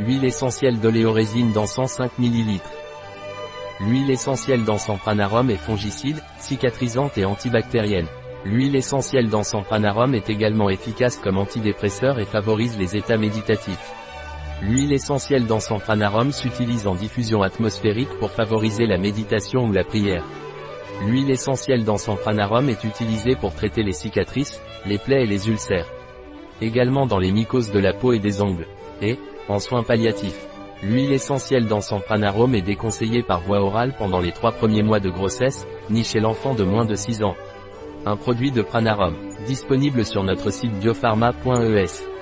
Huile essentielle d'oléorésine d'encens 5 ml. L'huile essentielle d'encens pranarum est fongicide, cicatrisante et antibactérienne. L'huile essentielle d'encens pranarum est également efficace comme antidépresseur et favorise les états méditatifs. L'huile essentielle d'encens pranarum s'utilise en diffusion atmosphérique pour favoriser la méditation ou la prière. L'huile essentielle d'encens pranarum est utilisée pour traiter les cicatrices, les plaies et les ulcères. Également dans les mycoses de la peau et des ongles. Et, en soins palliatifs. L'huile essentielle d'encens pranarum est déconseillée par voie orale pendant les trois premiers mois de grossesse, ni chez l'enfant de moins de 6 ans. Un produit de Pranarum, disponible sur notre site biopharma.es.